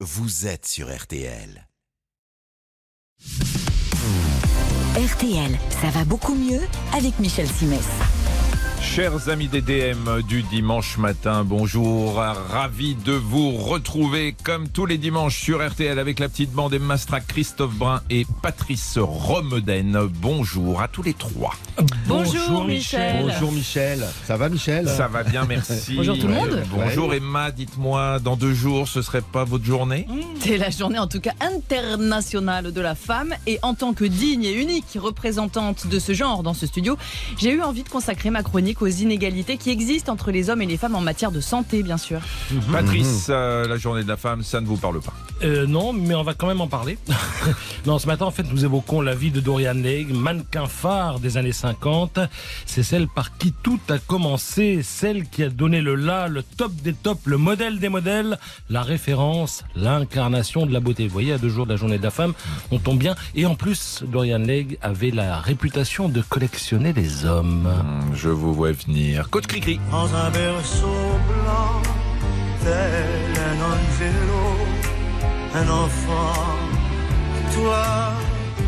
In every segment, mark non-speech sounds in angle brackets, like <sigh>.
vous êtes sur RTL. RTL, ça va beaucoup mieux avec Michel Simès. Chers amis des DM du dimanche matin, bonjour. Ravi de vous retrouver comme tous les dimanches sur RTL avec la petite bande Emma Strack, Christophe Brun et Patrice Romeden. Bonjour à tous les trois. Bonjour, Michel. Bonjour Michel. Ça va Michel? Ça va bien, <laughs> merci. Bonjour tout le monde. Bonjour Emma, dites-moi, dans deux jours, ce serait pas votre journée? C'est la journée en tout cas internationale de la femme et en tant que digne et unique représentante de ce genre dans ce studio, j'ai eu envie de consacrer ma chronique aux inégalités qui existent entre les hommes et les femmes en matière de santé bien sûr. Patrice, euh, la journée de la femme, ça ne vous parle pas Euh, non, mais on va quand même en parler. <laughs> non, ce matin, en fait, nous évoquons la vie de Dorian Leigh, mannequin phare des années 50. C'est celle par qui tout a commencé, celle qui a donné le là, le top des tops, le modèle des modèles, la référence, l'incarnation de la beauté. Vous voyez, à deux jours de la journée de la femme, on tombe bien. Et en plus, Dorian Leigh avait la réputation de collectionner les hommes. Hum, Je vous vois venir. Coach Cricri. dans un berceau blanc, tel un angelo, un enfant, toi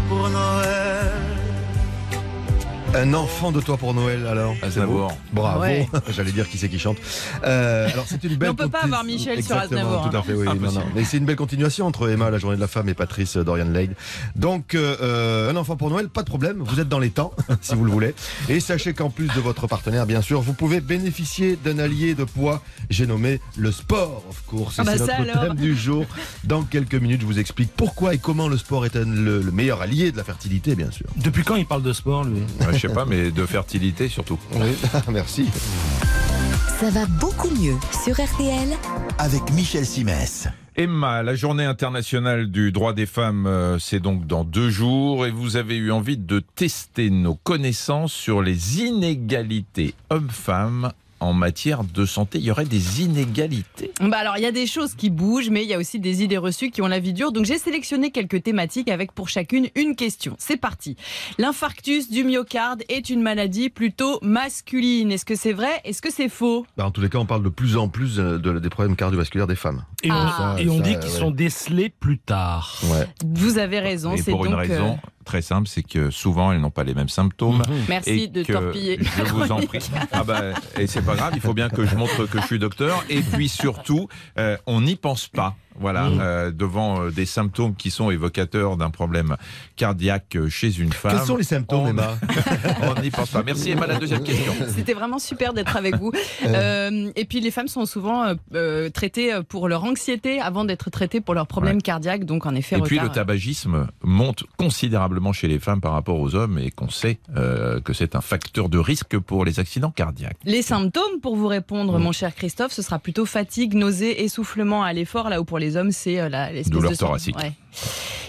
pour Noël. Un enfant de toi pour Noël alors Aznavour. Bravo, Ouais. <laughs> j'allais dire qui c'est qui chante. Euh, alors c'est une belle. on peut pas avoir Michel sur Aznavour, hein. Tout à fait, oui. non, non. Mais c'est une belle continuation entre Emma, la journée de la femme, et Patrice euh, Dorian Leigh. Donc euh, euh, un enfant pour Noël, pas de problème. Vous êtes dans les temps, <laughs> si vous le voulez. Et sachez qu'en plus de votre partenaire, bien sûr, vous pouvez bénéficier d'un allié de poids. J'ai nommé le sport, of course. Ah bah c'est notre alors. thème du jour. Dans quelques minutes, je vous explique pourquoi et comment le sport est un- le, le meilleur allié de la fertilité, bien sûr. Depuis quand il parle de sport, lui? Ouais, je sais pas, mais de fertilité surtout. Oui, <laughs> merci. Ça va beaucoup mieux sur RTL Avec Michel Simès. Emma, la journée internationale du droit des femmes, euh, c'est donc dans deux jours et vous avez eu envie de tester nos connaissances sur les inégalités hommes-femmes en matière de santé. Il y aurait des inégalités. Bah alors il y a des choses qui bougent mais il y a aussi des idées reçues qui ont la vie dure. Donc j'ai sélectionné quelques thématiques avec pour chacune une question. C'est parti. L'infarctus du myocarde est une maladie plutôt masculine. Est-ce que c'est vrai? Est-ce que c'est faux? Bah, en tous les cas, on parle de plus en plus euh, de- des problèmes cardiovasculaires des femmes. Et on, Ah. et on Ça, dit qu'ils ouais. sont décelés plus tard. Ouais. Vous avez raison. C'est pour une donc, euh, raison très simple, c'est que souvent elles n'ont pas les mêmes symptômes. Merci et de que torpiller. Je vous en prie. <laughs> Ah bah, et c'est pas grave, il faut bien que je montre que je suis docteur. Et puis surtout, euh, on n'y pense pas. Voilà, euh, devant euh, des symptômes qui sont évocateurs d'un problème cardiaque chez une femme. Quels sont les symptômes, on- Emma <laughs> On n'y pense pas. Merci Emma, la deuxième question. <laughs> C'était vraiment super d'être avec vous. <laughs> Euh, et puis les femmes sont souvent euh, traitées pour leur anxiété avant d'être traitées pour leurs problèmes cardiaques. Donc en effet, Et puis le tabagisme monte considérablement chez les femmes par rapport aux hommes et qu'on sait euh, que c'est un facteur de risque pour les accidents cardiaques. Les symptômes, pour vous répondre, Mm. mon cher Christophe, ce sera plutôt fatigue, nausée, essoufflement à l'effort, là où pour les hommes, c'est euh, la Douleur de thoracique. Ouais.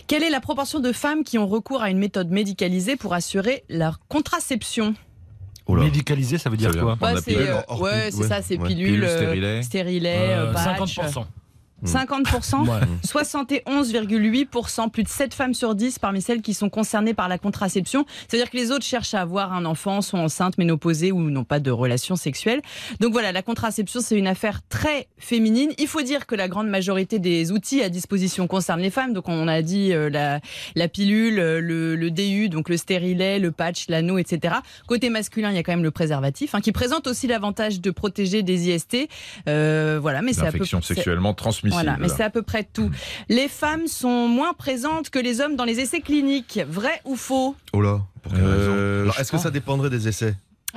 Quelle est la proportion de femmes qui ont recours à une méthode médicalisée pour assurer leur contraception? Oh là. Médicalisé, ça veut dire Ça quoi? la c'est euh, ouais, ouais. ça, c'est Pilule, stérilet. stérilet, Euh, euh, patch. 50%. 50%, Ouais. 71,8%, plus de 7 femmes sur 10 parmi celles qui sont concernées par la contraception. C'est-à-dire que les autres cherchent à avoir un enfant, sont enceintes, ménopausées ou n'ont pas de relation sexuelle. Donc voilà, la contraception, c'est une affaire très féminine. Il faut dire que la grande majorité des outils à disposition concernent les femmes. Donc on a dit euh, la, la pilule, euh, le, le DU, donc le stérilet, le patch, l'anneau, etc. Côté masculin, il y a quand même le préservatif, hein, qui présente aussi l'avantage de protéger des IST. Euh, voilà, mais c'est à peu sexuellement transmissible. voilà, mais c'est à peu près tout. Les femmes sont moins présentes que les hommes dans les essais cliniques. Vrai ou faux? Oh là, pour quelle Euh, raison Est-ce que ça dépendrait des essais?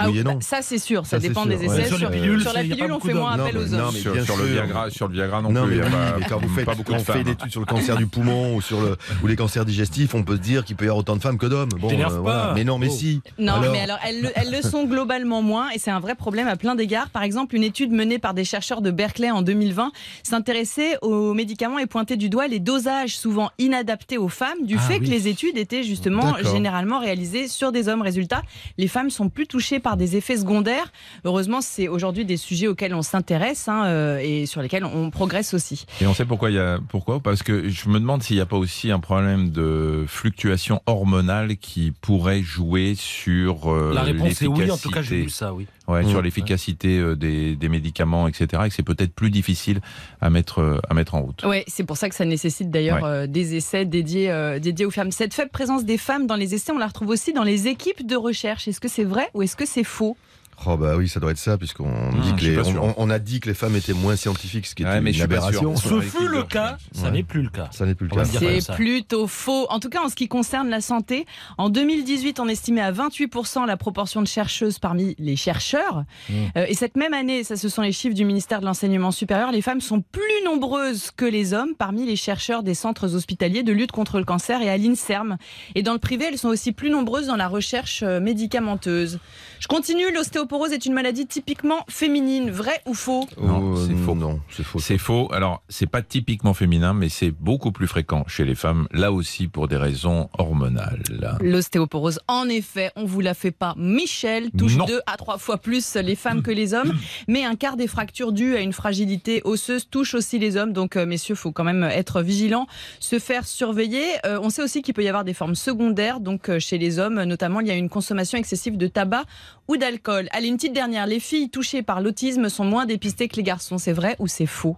Oui et bah, non. Ça, c'est sûr. Ça, dépend sûr, des ouais. essais. Sur Sur, pilules, sur la pilule, on fait moins appel aux hommes. non, mais sur, le. Viagra, sur le Viagra non, Non, plus. mais il y a oui, pas, mais <laughs> quand vous faites, pas beaucoup quand de on fait femmes. une étude sur le cancer du poumon ou sur le ou les cancers digestifs, on peut se dire qu'il peut y avoir autant de femmes que d'hommes. Bon, T'énerve pas. Mais non, mais Oh. si. Non, Alors mais alors elles, le- elles le sont globalement moins et c'est un vrai problème à plein d'égards. Par exemple, une étude menée par des chercheurs de Berkeley en 2020 s'intéressait aux médicaments et pointait du doigt les dosages souvent inadaptés aux femmes du Ah fait oui. que les études étaient justement généralement réalisées sur des hommes. Résultat, les femmes sont plus touchées par des effets secondaires. Heureusement, c'est aujourd'hui des sujets auxquels on s'intéresse hein, euh, et sur lesquels on progresse aussi. Et on sait pourquoi il y a pourquoi Parce que je me demande s'il n'y a pas aussi un problème de fluctuation hormonale qui pourrait jouer sur euh, La réponse est oui, en tout cas j'ai vu ça, oui. Ouais, Mmh. sur l'efficacité euh, des, des médicaments, etc. Et que c'est peut-être plus difficile à mettre, euh, à mettre en route. Oui, c'est pour ça que ça nécessite d'ailleurs Ouais. euh, des essais dédiés, dédiés aux femmes. Cette faible présence des femmes dans les essais, on la retrouve aussi dans les équipes de recherche. Est-ce que c'est vrai ou est-ce que c'est faux? Oh bah oui, ça doit être ça, puisqu'on les- sûr. on, on a dit que les femmes étaient moins scientifiques, ce qui est Ouais, mais une aberration. Ce fut le cas, ça Ouais. n'est plus le cas. Ça n'est plus le cas. C'est plutôt faux. En tout cas, en ce qui concerne la santé, en 2018, on estimait à 28% la proportion de chercheuses parmi les chercheurs. Mmh. Euh, et cette même année, ça ce sont les chiffres du ministère de l'Enseignement supérieur, les femmes sont plus nombreuses que les hommes parmi les chercheurs des centres hospitaliers de lutte contre le cancer et à l'INSERM. Et dans le privé, elles sont aussi plus nombreuses dans la recherche euh, médicamenteuse. Je continue, l'ostéoporose est une maladie typiquement féminine, vrai ou faux Non, Oh, c'est faux. Non, c'est faux. C'est faux. Alors, c'est pas typiquement féminin, mais c'est beaucoup plus fréquent chez les femmes, là aussi pour des raisons hormonales. L'ostéoporose, en effet, on vous la fait pas. Michel touche Non. deux à trois fois plus les femmes que les hommes, mais un quart des fractures dues à une fragilité osseuse touche aussi les hommes. Donc, euh, messieurs, faut quand même être vigilant, se faire surveiller. Euh, on sait aussi qu'il peut y avoir des formes secondaires. Donc, euh, chez les hommes, notamment, il y a une consommation excessive de tabac ou d'alcool. Allez, une petite dernière. Les filles touchées par l'autisme sont moins dépistées que les garçons. C'est vrai ou c'est faux?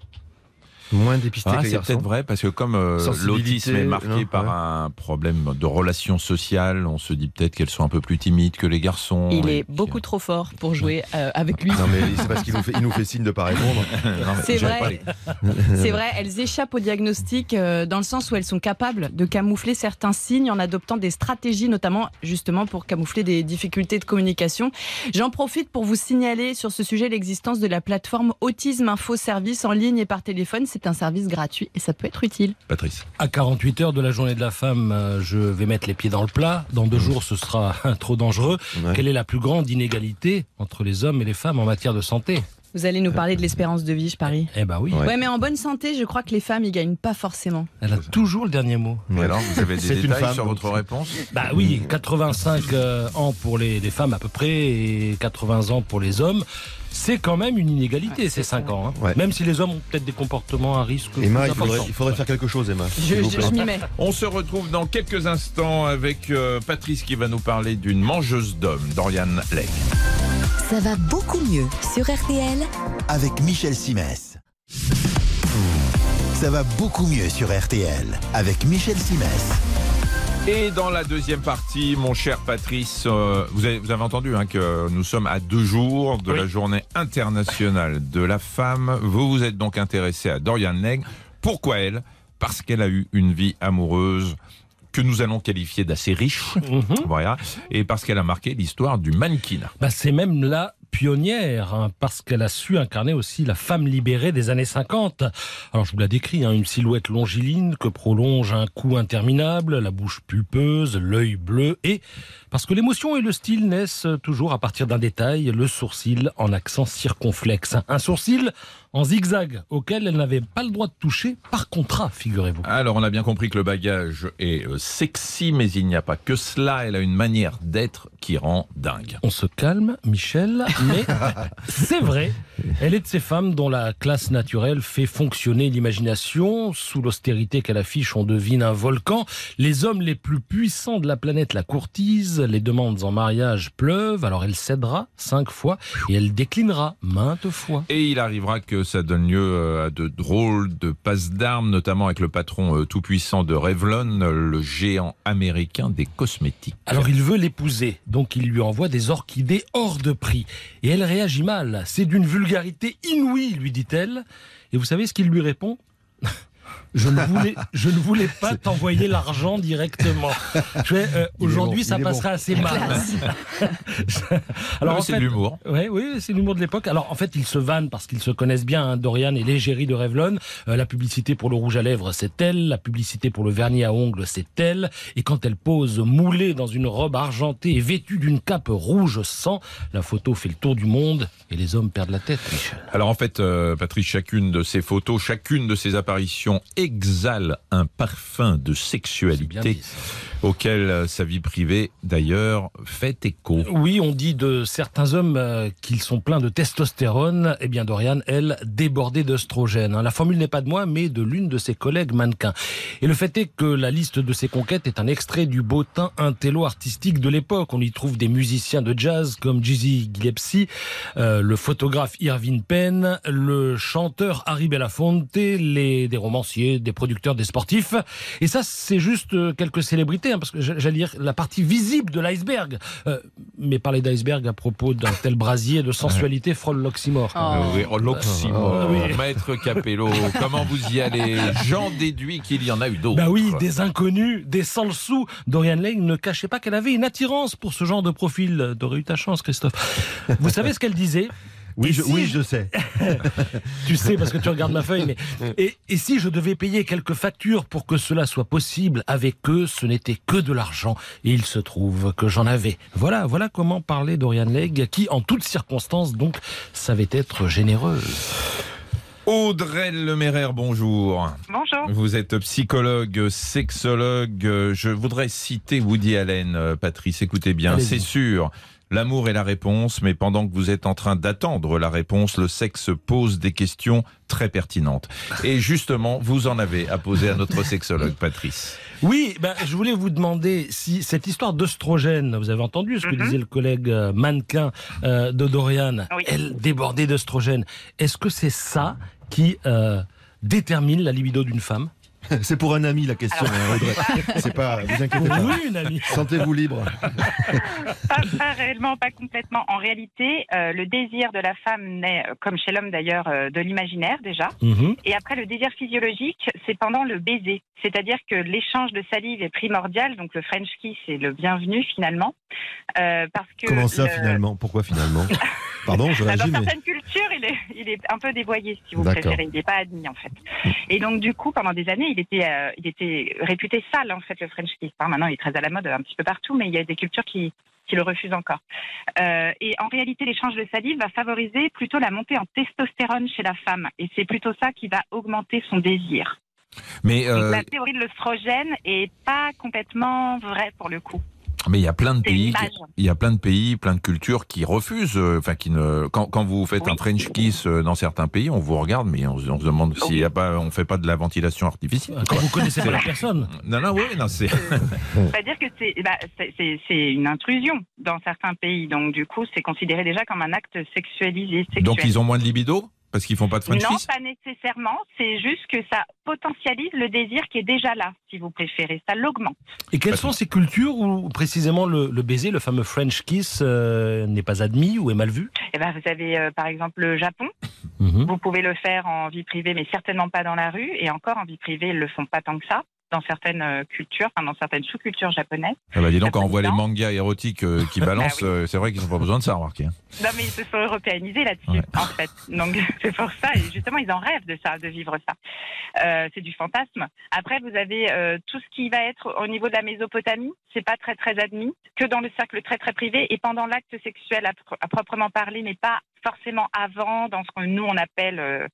Moins dépisté Ah, que les c'est peut-être vrai parce que comme euh, l'autisme est marqué non, par ouais. un problème de relations sociales, on se dit peut-être qu'elles sont un peu plus timides que les garçons. Il est puis, beaucoup trop fort pour jouer euh, avec lui. Non mais c'est parce qu'il nous fait, il nous fait signe de pas répondre. <laughs> C'est vrai. les- vrai, elles échappent au diagnostic euh, dans le sens où elles sont capables de camoufler certains signes en adoptant des stratégies, notamment justement pour camoufler des difficultés de communication. J'en profite pour vous signaler sur ce sujet l'existence de la plateforme Autisme Info Service en ligne et par téléphone. C'est un service gratuit et ça peut être utile. Patrice. À 48 heures de la journée de la femme, euh, je vais mettre les pieds dans le plat. Dans deux jours, ce sera <laughs> trop dangereux. Ouais. Quelle est la plus grande inégalité entre les hommes et les femmes en matière de santé? Vous allez nous parler de l'espérance de vie, je parie. Eh ben oui, Ouais. Ouais. mais en bonne santé, je crois que les femmes y gagnent pas forcément. elle a toujours le dernier mot. Et alors, vous avez des C'est une détails femme, sur votre réponse? Bah oui, 85 euh, ans pour les, les femmes à peu près et 80 ans pour les hommes. C'est quand même une inégalité, ces 5 ans. hein. Ouais. Même si les hommes ont peut-être des comportements à risque. Emma, il faudrait, importants. il faudrait faire quelque chose, Emma. Je, s'il vous je- plaît. je m'y mets. On se retrouve dans quelques instants avec euh, Patrice qui va nous parler d'une mangeuse d'hommes, Dorian Legg. Ça va beaucoup mieux sur RTL Avec Michel Simès. Ça va beaucoup mieux sur RTL. Avec Michel Simès. Et dans la deuxième partie, mon cher Patrice, euh, vous, avez, vous avez entendu hein, que nous sommes à deux jours de Oui. la journée internationale de la femme. Vous vous êtes donc intéressé à Dorian Legg. Pourquoi elle? Parce qu'elle a eu une vie amoureuse que nous allons qualifier d'assez riche, Mhm. voilà, et parce qu'elle a marqué l'histoire du mannequinat. Bah, c'est même la pionnière, hein, parce qu'elle a su incarner aussi la femme libérée des années 50. Alors je vous la décris, hein, une silhouette longiligne que prolonge un cou interminable, la bouche pulpeuse, l'œil bleu, et parce que l'émotion et le style naissent toujours à partir d'un détail, le sourcil en accent circonflexe. Un sourcil en zigzag, auquel elle n'avait pas le droit de toucher par contrat, figurez-vous. Alors, on a bien compris que le bagage est euh, sexy, mais il n'y a pas que cela. Elle a une manière d'être qui rend dingue. On se calme, Michel, mais <laughs> c'est vrai. Elle est de ces femmes dont la classe naturelle fait fonctionner l'imagination. Sous l'austérité qu'elle affiche, on devine un volcan. Les hommes les plus puissants de la planète la courtisent. Les demandes en mariage pleuvent. Alors elle cédera cinq fois et elle déclinera maintes fois. Et il arrivera que ça donne lieu euh, à de drôles de passes d'armes, notamment avec le patron euh, tout-puissant de Revlon, le géant américain des cosmétiques. Alors il veut l'épouser, donc il lui envoie des orchidées hors de prix. Et elle réagit mal. C'est d'une vulgarité inouïe, lui dit-elle. Et vous savez ce qu'il lui répond? Je ne voulais, je ne voulais pas t'envoyer l'argent directement. Euh, Aujourd'hui, bon, ça passerait assez mal. <laughs> Alors, c'est l'humour. Ouais, oui, c'est l'humour de l'époque. Alors en fait, ils se vannent parce qu'ils se connaissent bien. hein, Dorian et l'égérie de Revlon. Euh, la publicité pour le rouge à lèvres, c'est elle. La publicité pour le vernis à ongles, c'est elle. Et quand elle pose moulée dans une robe argentée et vêtue d'une cape rouge sang, la photo fait le tour du monde et les hommes perdent la tête. Michel. Alors en fait, euh, Patrice, chacune de ces photos, chacune de ces apparitions exhale un parfum de sexualité. Auquel euh, sa vie privée, d'ailleurs, fait écho. Oui, on dit de certains hommes euh, qu'ils sont pleins de testostérone. Eh bien, Dorian, elle, débordée d'œstrogène. La formule n'est pas de moi, mais de l'une de ses collègues mannequins. Et le fait est que la liste de ses conquêtes est un extrait du beau teint intello artistique de l'époque. On y trouve des musiciens de jazz comme Jizzy Gillespie, euh, le photographe Irving Penn, le chanteur Harry Belafonte, des romanciers, des producteurs, des sportifs. Et ça, c'est juste quelques célébrités, hein, parce que j'a- j'allais dire la partie visible de l'iceberg. Euh, mais parler d'iceberg à propos d'un tel brasier de sensualité frôle l'oxymore. Oh. Euh, oui, oh, l'oxymore. Ah, oui. Maître Capello, comment vous y allez? J'en déduis qu'il y en a eu d'autres. Bah oui, des inconnus, des sans le sou. Dorian Lane ne cachait pas qu'elle avait une attirance pour ce genre de profil. T'aurais eu ta chance, Christophe. Vous savez ce qu'elle disait? Oui, je, si- oui, je sais. <laughs> Tu sais parce que tu regardes ma feuille. Mais <laughs> et, et si je devais payer quelques factures pour que cela soit possible avec eux, ce n'était que de l'argent. Et il se trouve que j'en avais. Voilà, voilà comment parlait Dorian Legg, qui en toutes circonstances donc savait être généreuse. Audrey Leméraire, bonjour. Bonjour. Vous êtes psychologue, sexologue. Je voudrais citer Woody Allen, euh, Patrice. Écoutez bien, c'est sûr. L'amour est la réponse, mais pendant que vous êtes en train d'attendre la réponse, le sexe pose des questions très pertinentes. Et justement, vous en avez à poser à notre sexologue, Patrice. Oui, ben, je voulais vous demander si cette histoire d'œstrogène, vous avez entendu ce que Mhm. disait le collègue euh, mannequin euh, de Dorian, Oui. elle débordée d'œstrogène. Est-ce que c'est ça qui euh, détermine la libido d'une femme? <laughs> C'est pour un ami la question, hein, Audrey. C'est pas, vous inquiétez pas. amie Sentez-vous libre. <laughs> Pas, pas réellement, pas complètement. En réalité, euh, le désir de la femme naît, euh, comme chez l'homme d'ailleurs, euh, de l'imaginaire déjà. Mhm. Et après, le désir physiologique, c'est pendant le baiser. C'est-à-dire que l'échange de salive est primordial, donc le French kiss est le bienvenu finalement. Euh, parce que Comment ça le- finalement? Pourquoi finalement? <laughs> Pardon, je réagis, dans mais certaines cultures, il est, il est un peu dévoyé, si vous préférez. Il n'est pas admis, en fait. Et donc, du coup, pendant des années, il était, euh, il était réputé sale, en fait, le French kiss. Enfin, maintenant, il est très à la mode un petit peu partout, mais il y a des cultures qui, qui le refusent encore. Euh, et en réalité, l'échange de salive va favoriser plutôt la montée en testostérone chez la femme. Et c'est plutôt ça qui va augmenter son désir. Mais euh, la théorie de l'œstrogène est pas complètement vraie pour le coup. Mais il y a plein de pays, il y a plein de pays, plein de cultures qui refusent. euh, Enfin, qui ne. Quand, quand vous faites Oui. un French kiss euh, dans certains pays, on vous regarde, mais on, se- on se demande s'il y a pas, on fait pas de la ventilation artificielle. Quand vous connaissez pas la personne. Non, non, oui, non, c'est. <laughs> C'est-à-dire que c'est bah, c'est- c'est- c'est une intrusion dans certains pays. Donc, du coup, c'est considéré déjà comme un acte sexualisé. Sexuel. Donc ils ont moins de libido? Parce qu'ils font pas de French non, pas nécessairement. C'est juste que ça potentialise le désir qui est déjà là, si vous préférez. Ça l'augmente. Et quelles sont ces cultures où précisément le, le baiser, le fameux French kiss, euh, n'est pas admis ou est mal vu? Eh ben, vous avez euh, par exemple le Japon. Mhm. Vous pouvez le faire en vie privée, mais certainement pas dans la rue. Et encore en vie privée, ils le font pas tant que ça dans certaines euh, cultures, enfin dans certaines sous-cultures japonaises. Ah bah dis donc, quand on voit les mangas érotiques euh, qui <laughs> balancent, Bah oui. euh, c'est vrai qu'ils n'ont pas besoin de ça, remarquez. hein. Non, mais ils se sont européanisés là-dessus, Ouais. en fait. Donc, <laughs> c'est pour ça. Et justement, ils en rêvent de ça, de vivre ça. Euh, c'est du fantasme. Après, vous avez euh, tout ce qui va être au niveau de la Mésopotamie. C'est pas très, très admis. Que dans le cercle très, très privé et pendant l'acte sexuel à, à proprement parler, mais pas forcément avant, dans ce que nous, on appelle euh,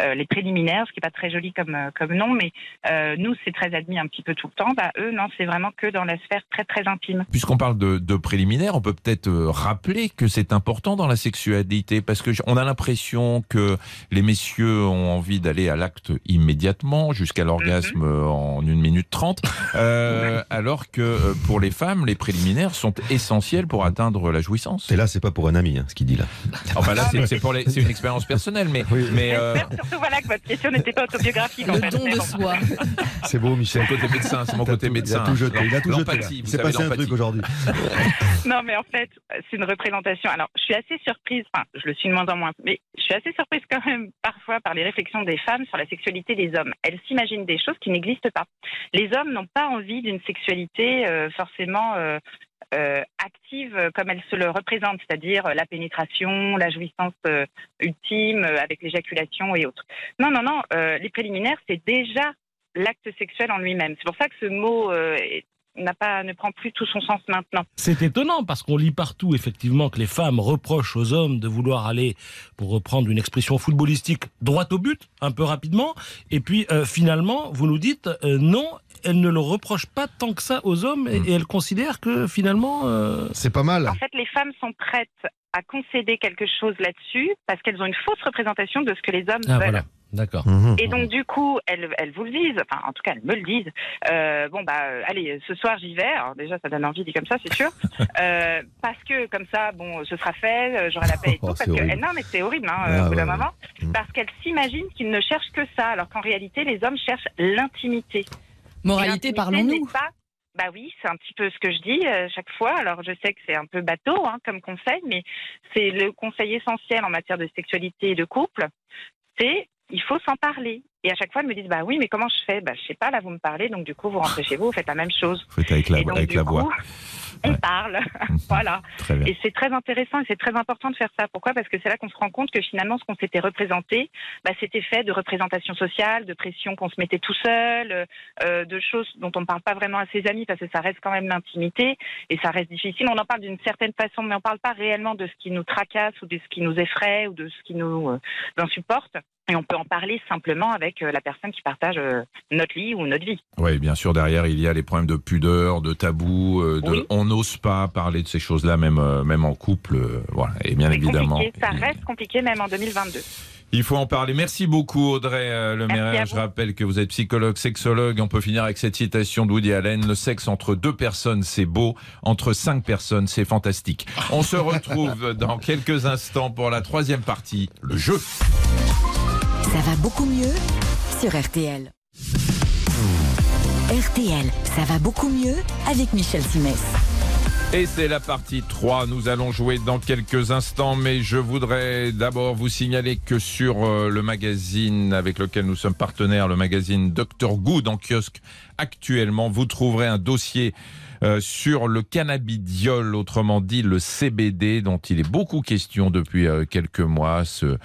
euh, les préliminaires, ce qui est pas très joli comme, euh, comme nom, mais euh, nous, c'est très admis un petit peu tout le temps. Bah, eux, non, c'est vraiment que dans la sphère très, très intime. Puisqu'on parle de, de préliminaires, on peut peut-être rappeler que c'est important dans la sexualité, parce que on a l'impression que les messieurs ont envie d'aller à l'acte immédiatement, jusqu'à l'orgasme euh, en une minute trente, euh, <laughs> alors que pour les femmes, les préliminaires sont essentiels pour atteindre la jouissance. Et là, c'est pas pour un ami, hein, ce qu'il dit là. Enfin là, c'est- c'est pour les- c'est une expérience personnelle, mais, mais euh, surtout voilà, que votre question n'était pas autobiographique. en Le fait. don de bon. soi. <laughs> C'est beau, c'est Michel. mon côté médecin, c'est mon côté tout- médecin. Il a tout jeté. Il a tout savez, passé un truc aujourd'hui. <laughs> Non, mais en fait, c'est une représentation. Alors, je suis assez surprise, enfin, je le suis de moins en moins, mais je suis assez surprise quand même parfois par les réflexions des femmes sur la sexualité des hommes. Elles s'imaginent des choses qui n'existent pas. Les hommes n'ont pas envie d'une sexualité euh, forcément euh, active euh, comme elle se le représente, c'est-à-dire euh, la pénétration, la jouissance euh, ultime euh, avec l'éjaculation et autres. Non, non, non, euh, les préliminaires, c'est déjà l'acte sexuel en lui-même. C'est pour ça que ce mot euh, est n'a pas, ne prend plus tout son sens maintenant. C'est étonnant parce qu'on lit partout effectivement que les femmes reprochent aux hommes de vouloir aller, pour reprendre une expression footballistique, droit au but, un peu rapidement. Et puis euh, finalement, vous nous dites euh, non, elles ne le reprochent pas tant que ça aux hommes et, et elles considèrent que finalement. euh, C'est pas mal. En fait, les femmes sont prêtes à concéder quelque chose là-dessus parce qu'elles ont une fausse représentation de ce que les hommes Ah veulent. voilà, d'accord. Mhm. Et donc du coup, elles, elles vous le disent, enfin en tout cas elles me le disent. Euh, bon bah euh, allez, ce soir j'y vais. Alors déjà ça donne envie dit comme ça, c'est sûr. <laughs> Euh, parce que comme ça, bon, ce sera fait, j'aurai la paix et <laughs> tout. Oh, parce c'est que horrible. non mais c'est horrible, hein, Ah, au bout d'un moment, Mm. parce qu'elles s'imaginent qu'ils ne cherchent que ça, alors qu'en réalité les hommes cherchent l'intimité. Moralité, parlons-nous. Bah oui, c'est un petit peu ce que je dis euh, chaque fois. Alors je sais que c'est un peu bateau hein, comme conseil, mais c'est le conseil essentiel en matière de sexualité et de couple. C'est il faut s'en parler. Et à chaque fois, elles me disent bah oui, mais comment je fais? Bah je sais pas. Là, vous me parlez, donc du coup, vous rentrez chez vous, vous faites la même chose. Faites avec la, et donc avec la coup, voix. on Ouais. parle. <laughs> voilà. Très bien. Et c'est très intéressant et c'est très important de faire ça. Pourquoi? Parce que c'est là qu'on se rend compte que finalement, ce qu'on s'était représenté, bah, c'était fait de représentation sociale, de pression qu'on se mettait tout seul, euh, de choses dont on ne parle pas vraiment à ses amis parce que ça reste quand même l'intimité et ça reste difficile. On en parle d'une certaine façon, mais on ne parle pas réellement de ce qui nous tracasse ou de ce qui nous effraie ou de ce qui nous euh, insupporte. Et on peut en parler simplement avec euh, la personne qui partage euh, notre lit ou notre vie. Oui, bien sûr, derrière, il y a les problèmes de pudeur, de tabou, euh, de, Oui. on n'ose pas parler de ces choses-là, même, même en couple. voilà. Et bien évidemment. ça il- reste compliqué même en 2022. Il faut en parler. Merci beaucoup, Audrey Le Merci Maire. à Je rappelle que vous êtes psychologue, sexologue. On peut finir avec cette citation d'Woody Allen. Le sexe entre deux personnes, c'est beau. Entre cinq personnes, c'est fantastique. On se <laughs> retrouve dans quelques instants pour la troisième partie, le jeu. Ça va beaucoup mieux sur RTL. RTL, ça va beaucoup mieux avec Michel Simès. Et c'est la partie 3. Nous allons jouer dans quelques instants, mais je voudrais d'abord vous signaler que sur euh, le magazine avec lequel nous sommes partenaires, le magazine Dr Good en kiosque actuellement, vous trouverez un dossier euh, sur le cannabidiol, autrement dit le CBD, dont il est beaucoup question depuis euh, quelques mois, ce,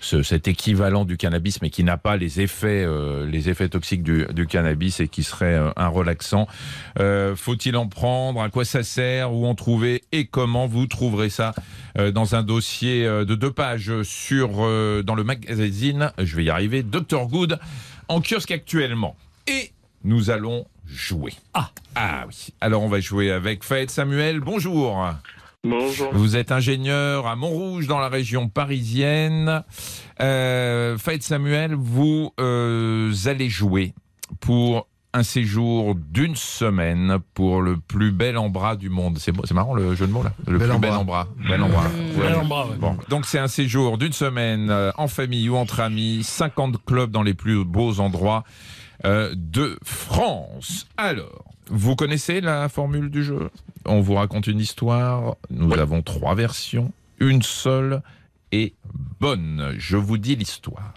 ce- cet équivalent du cannabis, mais qui n'a pas les effets, euh, toxiques du, cannabis et qui serait un relaxant. Faut-il en prendre? À quoi ça sert? Où en trouver? Et comment? Vous trouverez ça dans un dossier de deux pages sur dans le magazine. Je vais y arriver. Dr Good en kiosque actuellement. Et nous allons jouer. Ah. Ah oui. Alors on va jouer avec Faïd Samuel. Bonjour. Bonjour. Vous êtes ingénieur à Montrouge dans la région parisienne. Euh, Faïd Samuel, vous euh, allez jouer pour un séjour d'une semaine pour le plus bel en bras du monde. C'est marrant le jeu de mots là. Le Bel plus bel bras. en bras. Bel en bras. Mmh. Ouais. Bel en bras, ouais. Bon, donc c'est un séjour d'une semaine euh, en famille ou entre amis, 50 clubs dans les plus beaux endroits euh, de France. Alors, vous connaissez la formule du jeu? On vous raconte une histoire, nous avons trois versions, une seule est bonne. Je vous dis l'histoire.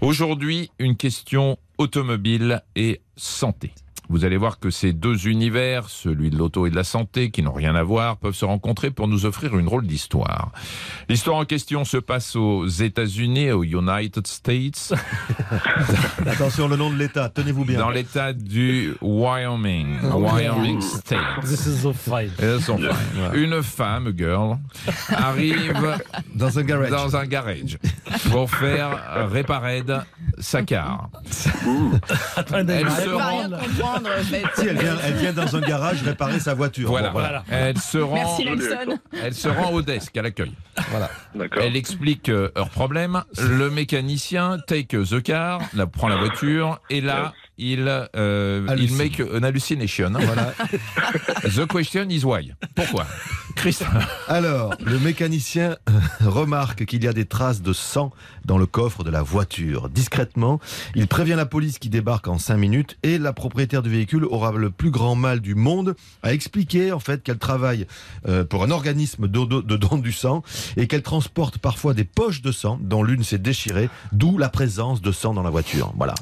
Aujourd'hui, une question automobile et santé. Vous allez voir que ces deux univers, celui de l'auto et de la santé, qui n'ont rien à voir, peuvent se rencontrer pour nous offrir une drôle d'histoire. L'histoire en question se passe aux États-Unis, aux United States, <laughs> Attention, le nom de l'État, tenez-vous bien. dans l'État du Wyoming, Wyoming State. This is so fine. Elles sont fines. Une femme, girl, arrive <laughs> Dans un garage. dans un garage pour faire réparer sa car. Elle se rend- parle. comprendre. <laughs> mais- Si, elle vient, elle vient dans un garage réparer sa voiture. Voilà, Bon, voilà. Elle se rend, Merci elle se rend au desk à l'accueil. Voilà. Elle explique euh, leur problème. Le mécanicien take the car, la, prend la voiture et là il euh, il make an hallucination. Voilà. <laughs> The question is why. Pourquoi? <laughs> Christophe. Alors, le mécanicien euh, remarque qu'il y a des traces de sang dans le coffre de la voiture. Discrètement, il prévient la police qui débarque en 5 minutes et la propriétaire du véhicule aura le plus grand mal du monde à expliquer en fait qu'elle travaille euh, pour un organisme de, de- de don du sang et qu'elle transporte parfois des poches de sang dont l'une s'est déchirée, d'où la présence de sang dans la voiture. Voilà.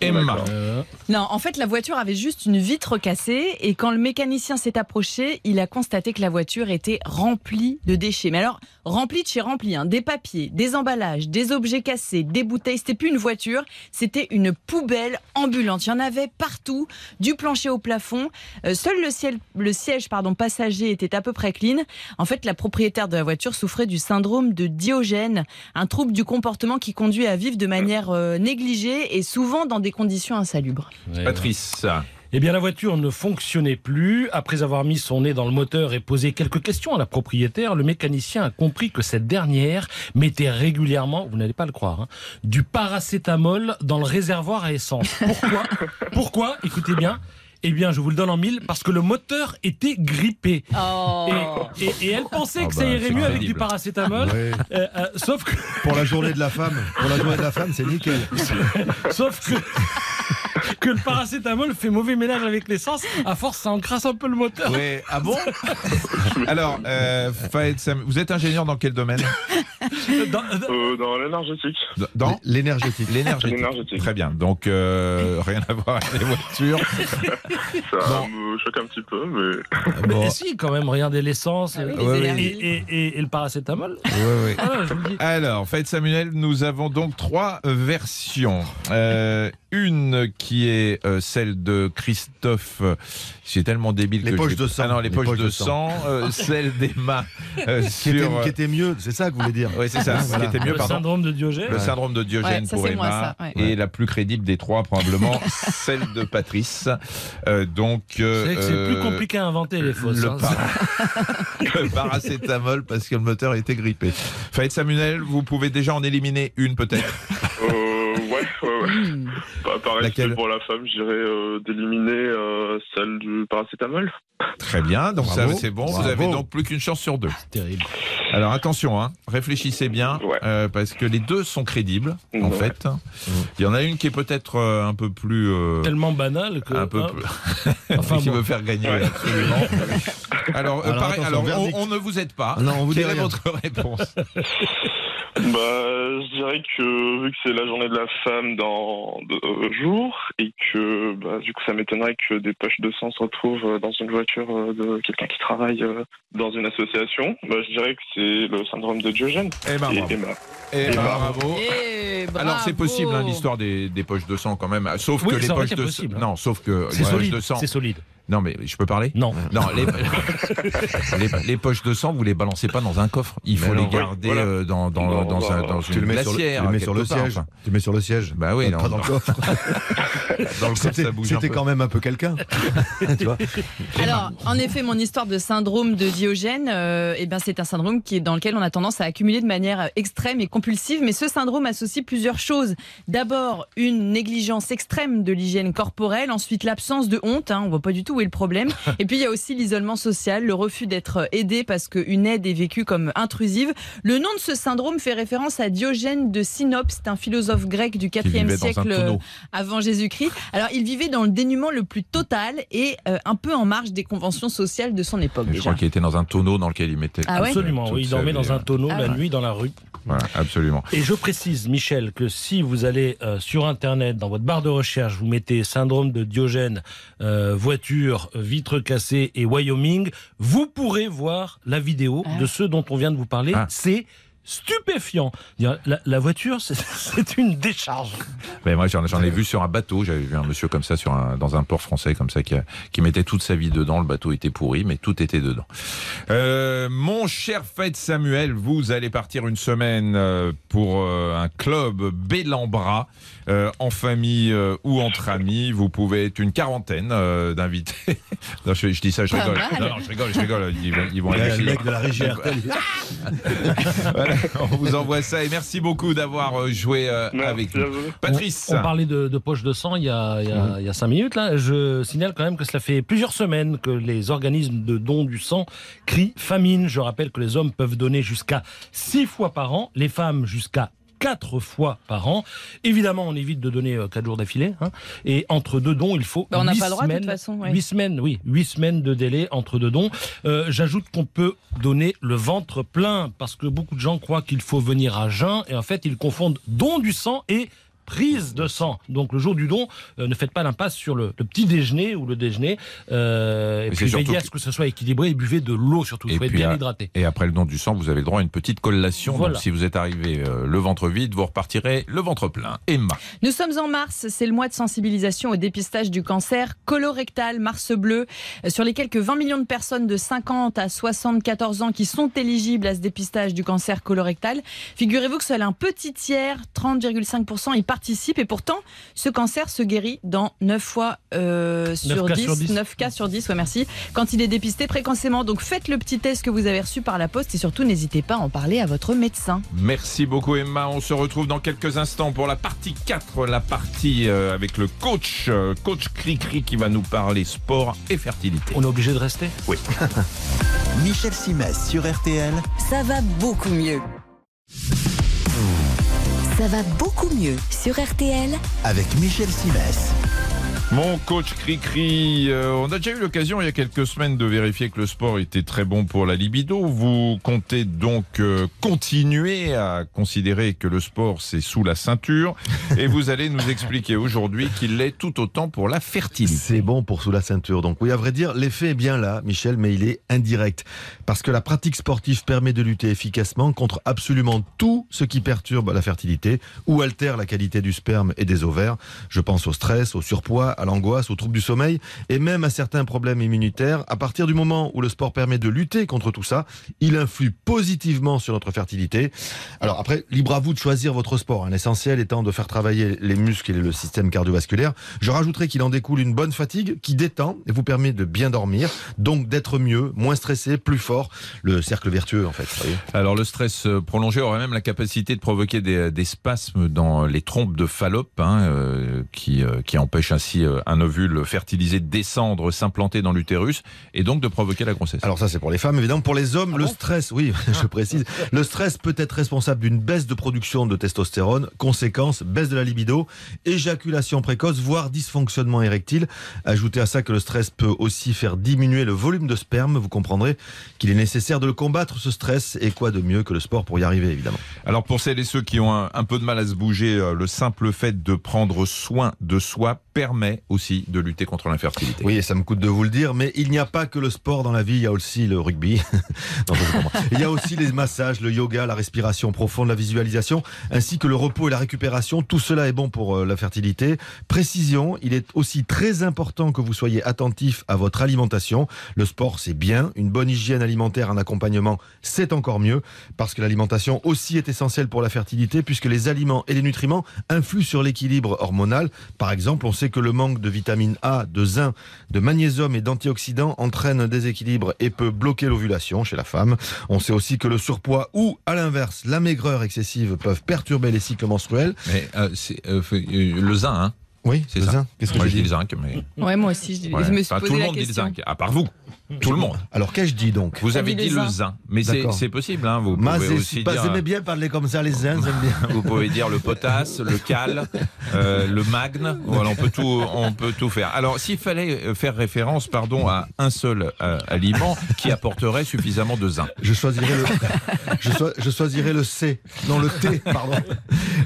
Emma. Euh, Non, en fait, la voiture avait juste une vitre cassée et quand le mécanicien s'est approché, il a constaté que la voiture était remplie de déchets. Mais alors, remplie de chez remplie, hein, des papiers, des emballages, des objets cassés, des bouteilles. C'était plus une voiture, c'était une poubelle ambulante. Il y en avait partout, du plancher au plafond. Euh, seul le, ciel- le siège pardon, passager était à peu près clean. En fait, la propriétaire de la voiture souffrait du syndrome de Diogène, un trouble du comportement qui conduit à vivre de manière euh, négligée et souvent dans des conditions insalubres. ouais. Patrice. Eh bien, la voiture ne fonctionnait plus. Après avoir mis son nez dans le moteur et posé quelques questions à la propriétaire, le mécanicien a compris que cette dernière mettait régulièrement, vous n'allez pas le croire, hein, du paracétamol dans le réservoir à essence. Pourquoi? <laughs> Pourquoi? Écoutez bien. Eh bien, je vous le donne en mille, parce que le moteur était grippé. Oh. Et, et- et elle pensait Oh que ça bah, irait mieux avec du paracétamol. Ouais. Euh, euh, sauf que, Pour la journée de la femme, pour la journée de la femme, c'est nickel. <laughs> sauf que, que le paracétamol fait mauvais ménage avec l'essence. À force, ça encrasse un peu le moteur. Oui, ah bon <laughs> Alors, euh, Fahed Sam- vous êtes ingénieur dans quel domaine? Dans- Euh, dans l'énergétique. Dans L'énergétique. l'énergétique. L'énergétique. Très bien. Donc, euh, rien à voir avec les voitures. <laughs> Ça Bon. me choque un petit peu, mais Bon. Mais si, quand même, regardez l'essence Ah oui, et, les Ouais, et, énergies. et- et- et le paracétamol. Je vous le dis. Alors, Fahed Samuel, nous avons donc trois versions. Euh, une qui est euh, celle de Christophe. euh, C'est tellement débile Les que poches de sang. Ah non, les, Les poches, poches de, de sang. euh, <laughs> celle d'Emma euh, Qui était, sur. qui était mieux, c'est ça que vous voulez dire Oui, c'est ça. Voilà. qui était mieux, le pardon. syndrome de Diogène. Le syndrome de Diogène Ouais, ça, pour moi, Emma ça, ouais. et la plus crédible des trois probablement <laughs> celle de Patrice. Euh, donc euh, C'est vrai que c'est plus compliqué à inventer les fausses. Le, hein. par- <laughs> le paracétamol parce que le moteur était grippé. Faïd Samuel, vous pouvez déjà en éliminer une peut-être? Ouais, ouais, ouais. Hmm. Bah, par Laquelle pour la femme, je dirais euh, d'éliminer euh, celle du paracétamol. Très bien, donc c'est bon. Vous avez donc plus qu'une chance sur deux. Terrible. Alors attention, hein, réfléchissez bien, Ouais. euh, parce que les deux sont crédibles en Ouais. fait. Il y en a une qui est peut-être euh, un peu plus. euh, Tellement banal que. un peu hein, plus. Enfin, <laughs> qui bon. veut faire gagner Ouais. absolument. <laughs> Alors, euh, Alors, pareil, attention, alors on, ne vous aide pas. Ah non, on vous Quelle est votre réponse? <laughs> Bah, je dirais que vu que c'est la journée de la femme dans deux jours et que bah, du coup ça m'étonnerait que des poches de sang se retrouvent euh, dans une voiture euh, de quelqu'un qui travaille euh, dans une association, bah, je dirais que c'est le syndrome de Diogène. Eh ben, Et bravo. Emma. Eh ben, Et bravo. Eh, Alors c'est possible hein, l'histoire des, des poches de sang quand même, sauf Oui, que les poches de possible, hein. non, sauf que C'est les poches solide. de sang. C'est solide. Non mais je peux parler Non. Non, les, <laughs> les, les poches de sang, vous les balancez pas dans un coffre. Il faut les garder Voilà. euh, dans, dans, Non, dans, bah, un- dans Tu une le mets sur le, glacière. tu le mets sur le siège. enfin. Tu le mets sur le siège. Bah oui, pas non, dans non. le coffre. <laughs> Dans le coffre, C'était ça bouge un c'était peu. quand même un peu quelqu'un. <laughs> Alors, en effet, mon histoire de syndrome de Diogène, euh, eh ben, c'est un syndrome qui est dans lequel on a tendance à accumuler de manière extrême et compulsive. Mais ce syndrome associe plusieurs choses. D'abord, une négligence extrême de l'hygiène corporelle. Ensuite, l'absence de honte. Hein, on voit pas du tout où est le problème. <laughs> Et puis, il y a aussi l'isolement social, le refus d'être aidé parce qu'une aide est vécue comme intrusive. Le nom de ce syndrome fait référence à Diogène de Sinope. C'est un philosophe grec du Qui 4e vivait dans un siècle tonneau. avant Jésus-Christ. Alors, il vivait dans le dénuement le plus total et euh, un peu en marge des conventions sociales de son époque Je déjà. crois qu'il était dans un tonneau dans lequel il mettait. Ah ouais Absolument. Oui, il dormait dans un ouais. tonneau Ah la ouais. nuit dans la rue. Voilà, absolument. Et je précise, Michel, que si vous allez euh, sur Internet, dans votre barre de recherche, vous mettez syndrome de Diogène, euh, voiture, vitre cassée et Wyoming, vous pourrez voir la vidéo Ah. de ceux dont on vient de vous parler. Ah. C'est stupéfiant. La, la voiture, <laughs> c'est- une décharge. Mais moi, j'en ai vu sur un bateau. J'avais vu un monsieur comme ça sur un, dans un port français comme ça qui, a- qui mettait toute sa vie dedans. Le bateau était pourri, mais tout était dedans. Euh, mon cher Fête Samuel, vous allez partir une semaine euh, pour euh, un club Bellambra, euh, en famille euh, ou entre amis. Vous pouvez être une quarantaine euh, d'invités. <laughs> Non, je, je dis ça, je rigole. Non, non, je rigole, je rigole. Ils, vont- ils vont Il y a aller le mec de la régie RTL. <laughs> Voilà, <laughs> on vous envoie ça et merci beaucoup d'avoir euh, joué euh, Merci avec nous. vous. Patrice. On, on parlait de, de poche de sang il y, a, il, y a, il y a cinq minutes. Là. Je signale quand même que cela fait plusieurs semaines que les organismes de dons du sang crient famine. Je rappelle que les hommes peuvent donner jusqu'à six fois par an, les femmes jusqu'à quatre fois par an. Évidemment, on évite de donner euh, quatre jours d'affilée. hein. Et entre deux dons, il faut on n'a huit pas le droit, de toute semaines- façon, ouais. Huit semaines, oui, huit semaines de délai entre deux dons. Euh, J'ajoute qu'on peut donner le ventre plein parce que beaucoup de gens croient qu'il faut venir à jeun et en fait ils confondent don du sang et prise de sang. Donc le jour du don, euh, ne faites pas l'impasse sur le, le petit déjeuner ou le déjeuner. Euh, et puis veillez à que- ce que ce soit équilibré et buvez de l'eau surtout. Et Soyez puis, bien à- hydraté. Et après le don du sang, vous avez le droit à une petite collation. Voilà. Donc si vous êtes arrivé euh, le ventre vide, vous repartirez le ventre plein. Emma. Nous sommes en mars, c'est le mois de sensibilisation au dépistage du cancer colorectal, mars bleu. Euh, Sur les quelques 20 millions de personnes de 50 à 74 ans qui sont éligibles à ce dépistage du cancer colorectal, figurez-vous que seul un petit tiers, 30,5%, y participent. Et pourtant, ce cancer se guérit dans 9 fois euh, sur, cas 10, sur 10. 9 cas sur 10, ouais, merci, quand il est dépisté précocement. Donc faites le petit test que vous avez reçu par la poste et surtout n'hésitez pas à en parler à votre médecin. Merci beaucoup Emma. On se retrouve dans quelques instants pour la partie 4, la partie euh, avec le coach, euh, coach Cricri qui va nous parler sport et fertilité. On est obligé de rester? Oui. <laughs> Michel Simès sur RTL. Ça va beaucoup mieux. Ça va beaucoup mieux sur RTL Avec Michel Simès. Mon coach Cricri, euh, on a déjà eu l'occasion il y a quelques semaines de vérifier que le sport était très bon pour la libido. Vous comptez donc euh, continuer à considérer que le sport c'est sous la ceinture <laughs> et vous allez nous expliquer aujourd'hui qu'il l'est tout autant pour la fertilité. C'est bon pour sous la ceinture. Donc oui, à vrai dire, l'effet est bien là, Michel, mais il est indirect. Parce que la pratique sportive permet de lutter efficacement contre absolument tout ce qui perturbe la fertilité ou altère la qualité du sperme et des ovaires. Je pense au stress, au surpoids, à l'angoisse, aux troubles du sommeil et même à certains problèmes immunitaires. À partir du moment où le sport permet de lutter contre tout ça, il influe positivement sur notre fertilité. Alors après, libre à vous de choisir votre sport. hein. L'essentiel étant de faire travailler les muscles et le système cardiovasculaire. Je rajouterai qu'il en découle une bonne fatigue qui détend et vous permet de bien dormir, donc d'être mieux, moins stressé, plus fort. Le cercle vertueux en fait. Alors le stress euh, prolongé aurait même la capacité de provoquer des, des spasmes dans les trompes de Fallope, hein, euh, qui, euh, qui empêchent ainsi euh, un ovule fertilisé de descendre, s'implanter dans l'utérus, et donc de provoquer la grossesse. Alors ça c'est pour les femmes évidemment. Pour les hommes, le stress, oui, <laughs> je précise, le stress peut être responsable d'une baisse de production de testostérone, conséquence baisse de la libido, éjaculation précoce, voire dysfonctionnement érectile. Ajoutez à ça que le stress peut aussi faire diminuer le volume de sperme. Vous comprendrez qu'il est nécessaire de le combattre ce stress et quoi de mieux que le sport pour y arriver évidemment. Alors pour celles et ceux qui ont un, un peu de mal à se bouger, euh, le simple fait de prendre soin de soi permet aussi de lutter contre l'infertilité. Oui, ça me coûte de vous le dire, mais il n'y a pas que le sport dans la vie, il y a aussi le rugby. <laughs> Il y a aussi les massages, le yoga, la respiration profonde, la visualisation, ainsi que le repos et la récupération. Tout cela est bon pour euh, la fertilité. Précision, il est aussi très important que vous soyez attentif à votre alimentation. Le sport, c'est bien. Une bonne hygiène alimentaire, un accompagnement, c'est encore mieux, parce que l'alimentation aussi est essentielle pour la fertilité, puisque les aliments et les nutriments influent sur l'équilibre hormonal. Par exemple, on sait que le manque de vitamine A, de zinc, de magnésium et d'antioxydants entraîne un déséquilibre et peut bloquer l'ovulation chez la femme. On sait aussi que le surpoids ou, à l'inverse, la maigreur excessive peuvent perturber les cycles menstruels. Mais euh, euh, euh, le zinc, hein Oui, c'est le ça. zinc. Qu'est-ce que Moi je dis le zinc, mais Ouais, moi aussi, je, ouais. je me suis Enfin, posé tout le la monde dit le zinc, à part vous. Tout le monde. Alors, qu'ai-je dit donc Vous avez dit dit le zinc. mais c'est possible. Hein, vous Mas, pouvez aussi pas- dire. bien parler comme ça, les zincs, j'aime bien. Vous pouvez dire le potasse, le cal, <laughs> euh, le magne. Voilà, on peut tout, on peut tout faire. Alors, s'il fallait euh, faire référence, pardon, à un seul euh, aliment qui apporterait suffisamment de zinc. Je choisirais le, <laughs> je, je choisirais le C. Non, le thé, pardon.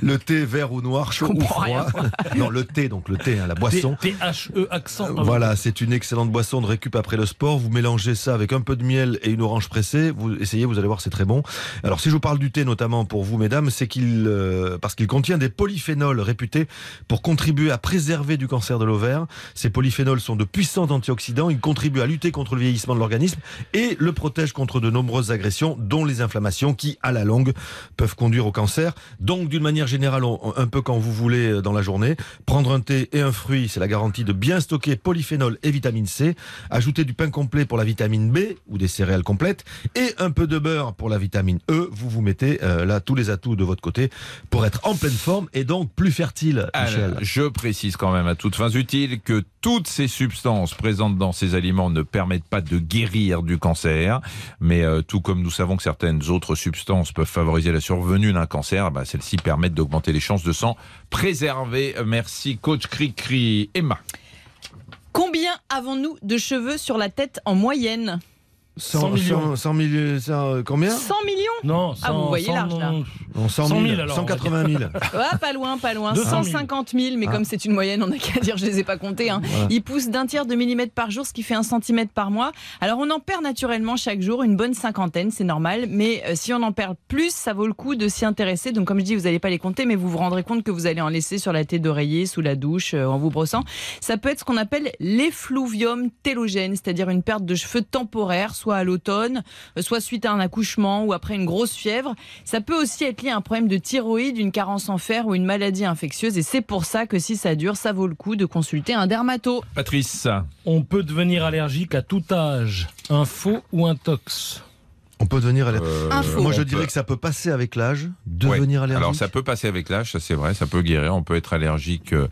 Le thé vert ou noir, chaud ou froid. <laughs> Non, le thé, donc le thé, hein, la boisson. T-H-E accent. Voilà, c'est une excellente boisson de récup après le sport. Vous mélangez ça avec un peu de miel et une orange pressée. Vous essayez, vous allez voir, c'est très bon. Alors, si je vous parle du thé, notamment pour vous, mesdames, c'est qu'il, euh, parce qu'il contient des polyphénols réputés pour contribuer à préserver du cancer de l'ovaire. Ces polyphénols sont de puissants antioxydants. Ils contribuent à lutter contre le vieillissement de l'organisme et le protègent contre de nombreuses agressions, dont les inflammations qui, à la longue, peuvent conduire au cancer. Donc, d'une manière générale, un peu quand vous voulez euh, dans la journée, prendre un thé et un fruit, c'est la garantie de bien stocker polyphénol et vitamine C. Ajouter du pain complet pour la vitamine B ou des céréales complètes et un peu de beurre pour la vitamine E. Vous vous mettez euh, là tous les atouts de votre côté pour être en pleine forme et donc plus fertile, Michel. Alors, je précise quand même à toutes fins utiles que toutes ces substances présentes dans ces aliments ne permettent pas de guérir du cancer, mais euh, tout comme nous savons que certaines autres substances peuvent favoriser la survenue d'un cancer, bah, celles-ci permettent d'augmenter les chances de sang préservé. Merci coach Cricri. Emma. Combien avons-nous de cheveux sur la tête en moyenne? 100, 100 millions. 100, 100 millions, ça, euh, combien 100 millions Non, Ah, vous voyez large, là. Non, 100 100 000, 000, alors, on va 180 000. <laughs> Ouais, pas loin, pas loin. 200 000. 150 000, mais Ah. comme c'est une moyenne, on n'a qu'à dire, je les ai pas comptés. Hein. Voilà. Ils poussent d'un tiers de millimètre par jour, ce qui fait un centimètre par mois. Alors on en perd naturellement chaque jour une bonne cinquantaine, c'est normal. Mais euh, si on en perd plus, ça vaut le coup de s'y intéresser. Donc comme je dis, vous n'allez pas les compter, mais vous vous rendrez compte que vous allez en laisser sur la tête d'oreiller, sous la douche, euh, en vous brossant. Ça peut être ce qu'on appelle l'effluvium télogène, c'est-à-dire une perte de cheveux temporaire, soit à l'automne, euh, soit suite à un accouchement ou après une grosse fièvre. Ça peut aussi être lié à un problème de thyroïde, une carence en fer ou une maladie infectieuse. Et c'est pour ça que si ça dure, ça vaut le coup de consulter un dermato. Patrice, On peut devenir allergique à tout âge. Un faux ou un tox? On peut devenir allergique. euh, Info. Moi, je dirais peut- que ça peut passer avec l'âge, Ouais. devenir allergique. Alors ça peut passer avec l'âge, ça c'est vrai, ça peut guérir. On peut être allergique euh,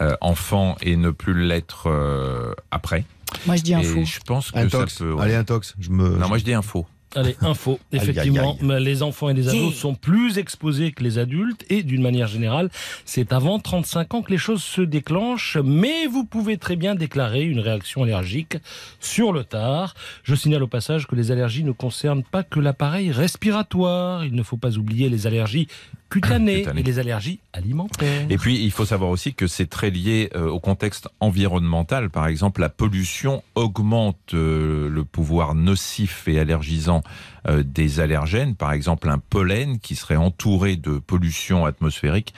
euh, enfant et ne plus l'être euh, après. Moi je dis un faux. Et je pense que un ça tox. peut. ouais. Allez, un tox. Je me. Non, moi je dis un faux. Allez, info. Aïe, aïe, Effectivement, aïe. mais les enfants et les ados sont plus exposés que les adultes et d'une manière générale, c'est avant 35 ans que les choses se déclenchent, mais vous pouvez très bien déclarer une réaction allergique sur le tard. Je signale au passage que les allergies ne concernent pas que l'appareil respiratoire. Il ne faut pas oublier les allergies cutanées, et les allergies alimentaires. Et puis, il faut savoir aussi que c'est très lié euh, au contexte environnemental. Par exemple, la pollution augmente euh, le pouvoir nocif et allergisant euh, des allergènes. Par exemple, un pollen qui serait entouré de pollution atmosphérique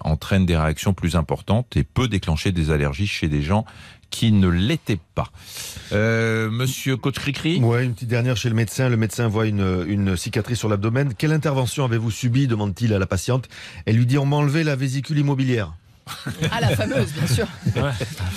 entraîne des réactions plus importantes et peut déclencher des allergies chez des gens qui ne l'étaient pas. Euh, Monsieur Coach Cricri Ouais, une petite dernière chez le médecin. Le médecin voit une, une cicatrice sur l'abdomen. Quelle intervention avez-vous subi demande-t-il à la patiente. Elle lui dit on m'a enlevé la vésicule immobilière. Ah la fameuse, bien sûr.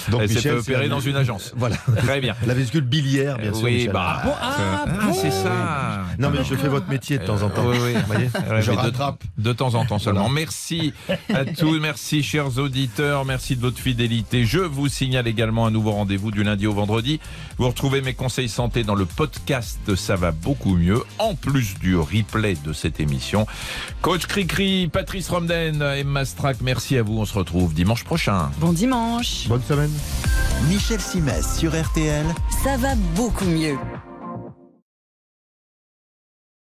Donc, Elle s'est c'est- dans une agence. <laughs> Voilà. Très bien. La vésicule biliaire, bien sûr. oui, Michel. bah. bon, ah, bon. c'est ça. Non, mais je fais votre métier de temps en temps. Euh, oui, oui. Vous voyez Ouais, Je mais de- rattrape. De, temps en temps seulement. Voilà. Merci à tous, merci chers auditeurs, merci de votre fidélité. Je vous signale également un nouveau rendez-vous du lundi au vendredi. Vous retrouvez mes conseils santé dans le podcast Ça va beaucoup mieux, en plus du replay de cette émission. Coach Cricri, Patrice Romden, Emma Strack, merci à vous. On se retrouve dimanche prochain. Bon dimanche. Bonne semaine. Michel Simès sur RTL. Ça va beaucoup mieux.